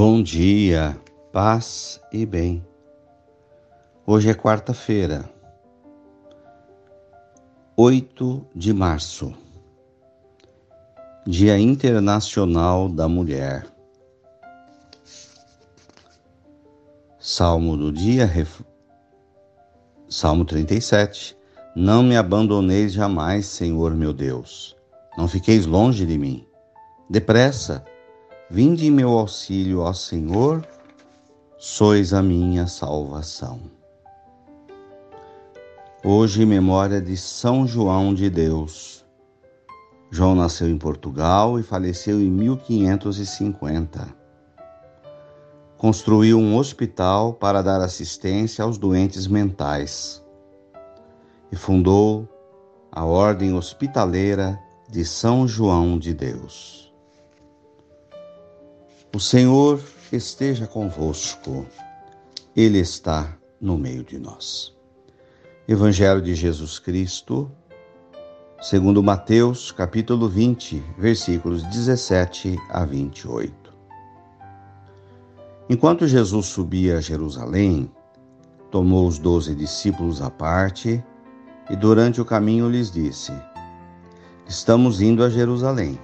Bom dia, paz e bem. Hoje é quarta-feira, 8 de março, Dia Internacional da Mulher. Salmo do dia. Salmo 37. Não me abandoneis jamais, Senhor meu Deus. Não fiqueis longe de mim. Depressa, vinde em meu auxílio, ó Senhor, sois a minha salvação. Hoje, memória de São João de Deus. João nasceu em Portugal e faleceu em 1550 construiu um hospital para dar assistência aos doentes mentais e fundou a Ordem Hospitaleira de São João de Deus. O Senhor esteja convosco, Ele está no meio de nós. Evangelho de Jesus Cristo, segundo Mateus, capítulo 20, versículos 17 a 28. Enquanto Jesus subia a Jerusalém, tomou os doze discípulos à parte e durante o caminho lhes disse: Estamos indo a Jerusalém.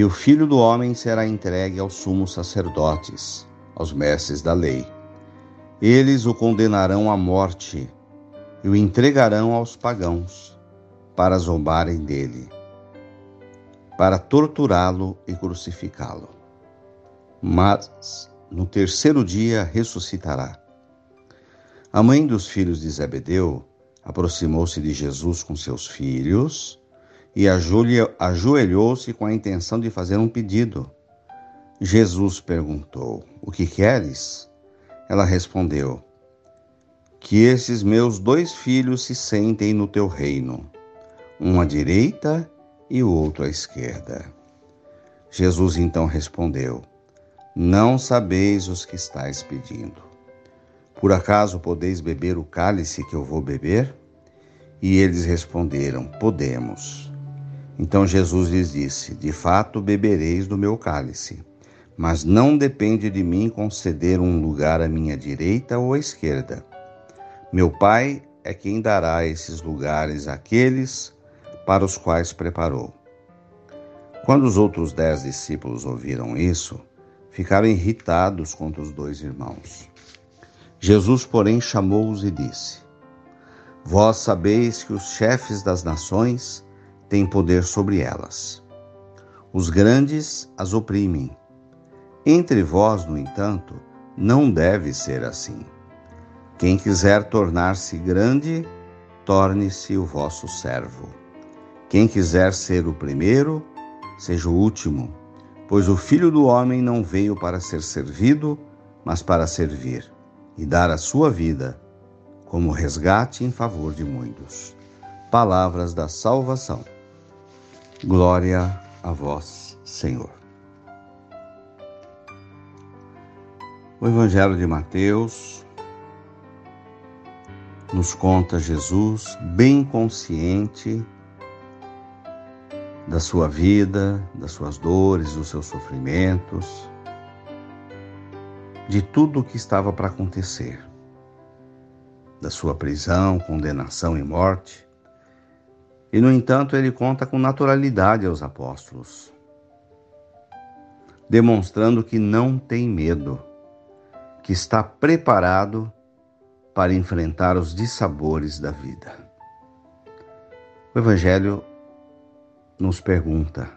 E o filho do homem será entregue aos sumos sacerdotes, aos mestres da lei. Eles o condenarão à morte e o entregarão aos pagãos, para zombarem dele, para torturá-lo e crucificá-lo mas no terceiro dia ressuscitará. A mãe dos filhos de Zebedeu aproximou-se de Jesus com seus filhos e ajoelhou-se com a intenção de fazer um pedido. Jesus perguntou: O que queres? Ela respondeu: Que esses meus dois filhos se sentem no teu reino, um à direita e o outro à esquerda. Jesus então respondeu: não sabeis os que estáis pedindo. Por acaso podeis beber o cálice que eu vou beber? E eles responderam: Podemos. Então Jesus lhes disse: De fato bebereis do meu cálice, mas não depende de mim conceder um lugar à minha direita ou à esquerda. Meu Pai é quem dará esses lugares àqueles para os quais preparou. Quando os outros dez discípulos ouviram isso, ficaram irritados contra os dois irmãos. Jesus, porém, chamou-os e disse: Vós sabeis que os chefes das nações têm poder sobre elas. Os grandes as oprimem. Entre vós, no entanto, não deve ser assim. Quem quiser tornar-se grande, torne-se o vosso servo. Quem quiser ser o primeiro, seja o último Pois o Filho do Homem não veio para ser servido, mas para servir e dar a sua vida como resgate em favor de muitos. Palavras da salvação. Glória a vós, Senhor. O Evangelho de Mateus nos conta Jesus bem consciente da sua vida, das suas dores, dos seus sofrimentos, de tudo o que estava para acontecer, da sua prisão, condenação e morte. E, no entanto, ele conta com naturalidade aos apóstolos, demonstrando que não tem medo, que está preparado para enfrentar os dissabores da vida. O Evangelho nos pergunta: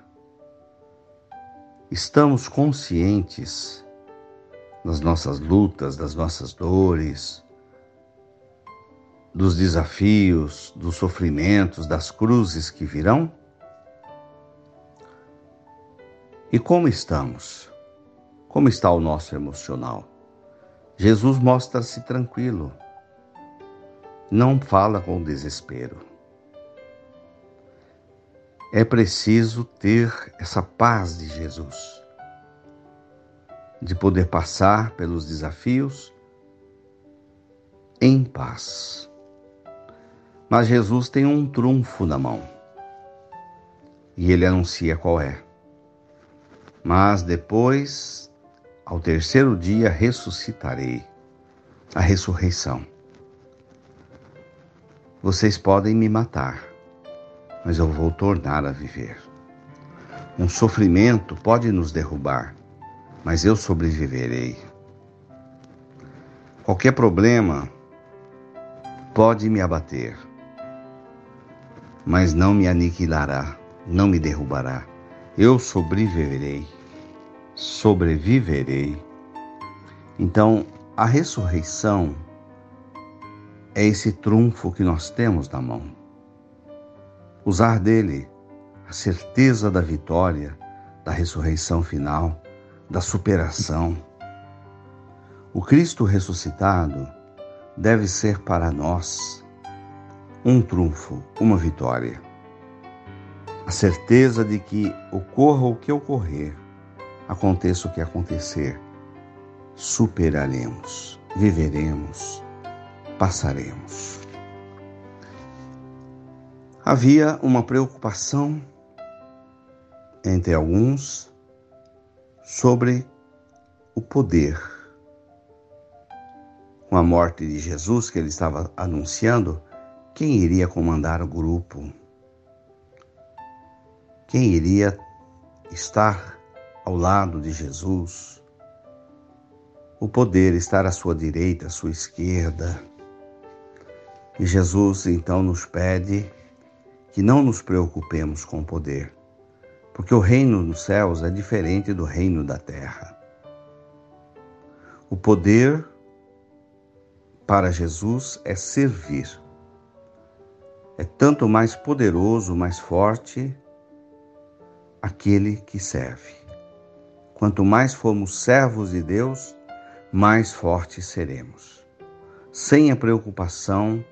estamos conscientes das nossas lutas, das nossas dores, dos desafios, dos sofrimentos, das cruzes que virão? E como estamos? Como está o nosso emocional? Jesus mostra-se tranquilo, não fala com desespero. É preciso ter essa paz de Jesus, de poder passar pelos desafios em paz. Mas Jesus tem um trunfo na mão e ele anuncia qual é. Mas depois ao terceiro dia ressuscitarei. A ressurreição. Vocês podem me matar, mas eu vou tornar a viver. Um sofrimento pode nos derrubar, mas eu sobreviverei. Qualquer problema pode me abater, mas não me aniquilará, não me derrubará. Eu sobreviverei, sobreviverei. Então, a ressurreição é esse trunfo que nós temos na mão. Usar dele a certeza da vitória, da ressurreição final, da superação. O Cristo ressuscitado deve ser para nós um trunfo, uma vitória. A certeza de que ocorra o que ocorrer, aconteça o que acontecer, superaremos, viveremos, passaremos. Havia uma preocupação entre alguns sobre o poder. Com a morte de Jesus que ele estava anunciando, quem iria comandar o grupo? Quem iria estar ao lado de Jesus? O poder estar à sua direita, à sua esquerda. E Jesus então nos pede que não nos preocupemos com o poder porque o reino dos céus é diferente do reino da terra. O poder para Jesus é servir. É tanto mais poderoso, mais forte aquele que serve. Quanto mais formos servos de Deus, mais fortes seremos, sem a preocupação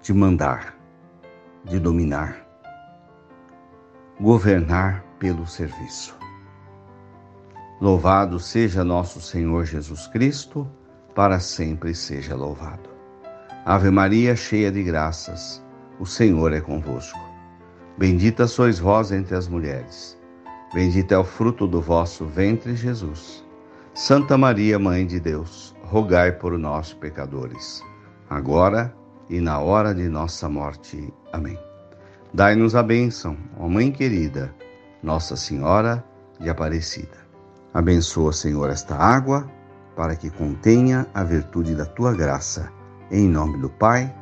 de mandar, de dominar governar pelo serviço. Louvado seja nosso Senhor Jesus Cristo, para sempre seja louvado. Ave Maria, cheia de graças, o Senhor é convosco. Bendita sois vós entre as mulheres. Bendito é o fruto do vosso ventre, Jesus. Santa Maria, Mãe de Deus, rogai por nós, pecadores, agora e na hora de nossa morte. Amém. Dai-nos a bênção, ó Mãe querida, Nossa Senhora de Aparecida. Abençoa, Senhor, esta água, para que contenha a virtude da tua graça, em nome do Pai,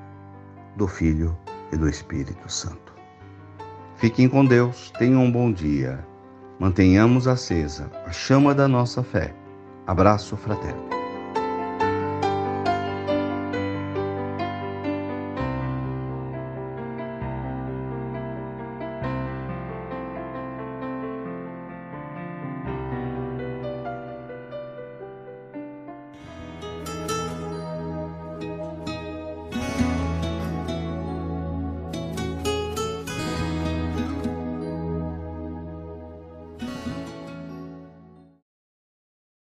do Filho e do Espírito Santo. Fiquem com Deus, tenham um bom dia. Mantenhamos acesa a chama da nossa fé. Abraço fraterno.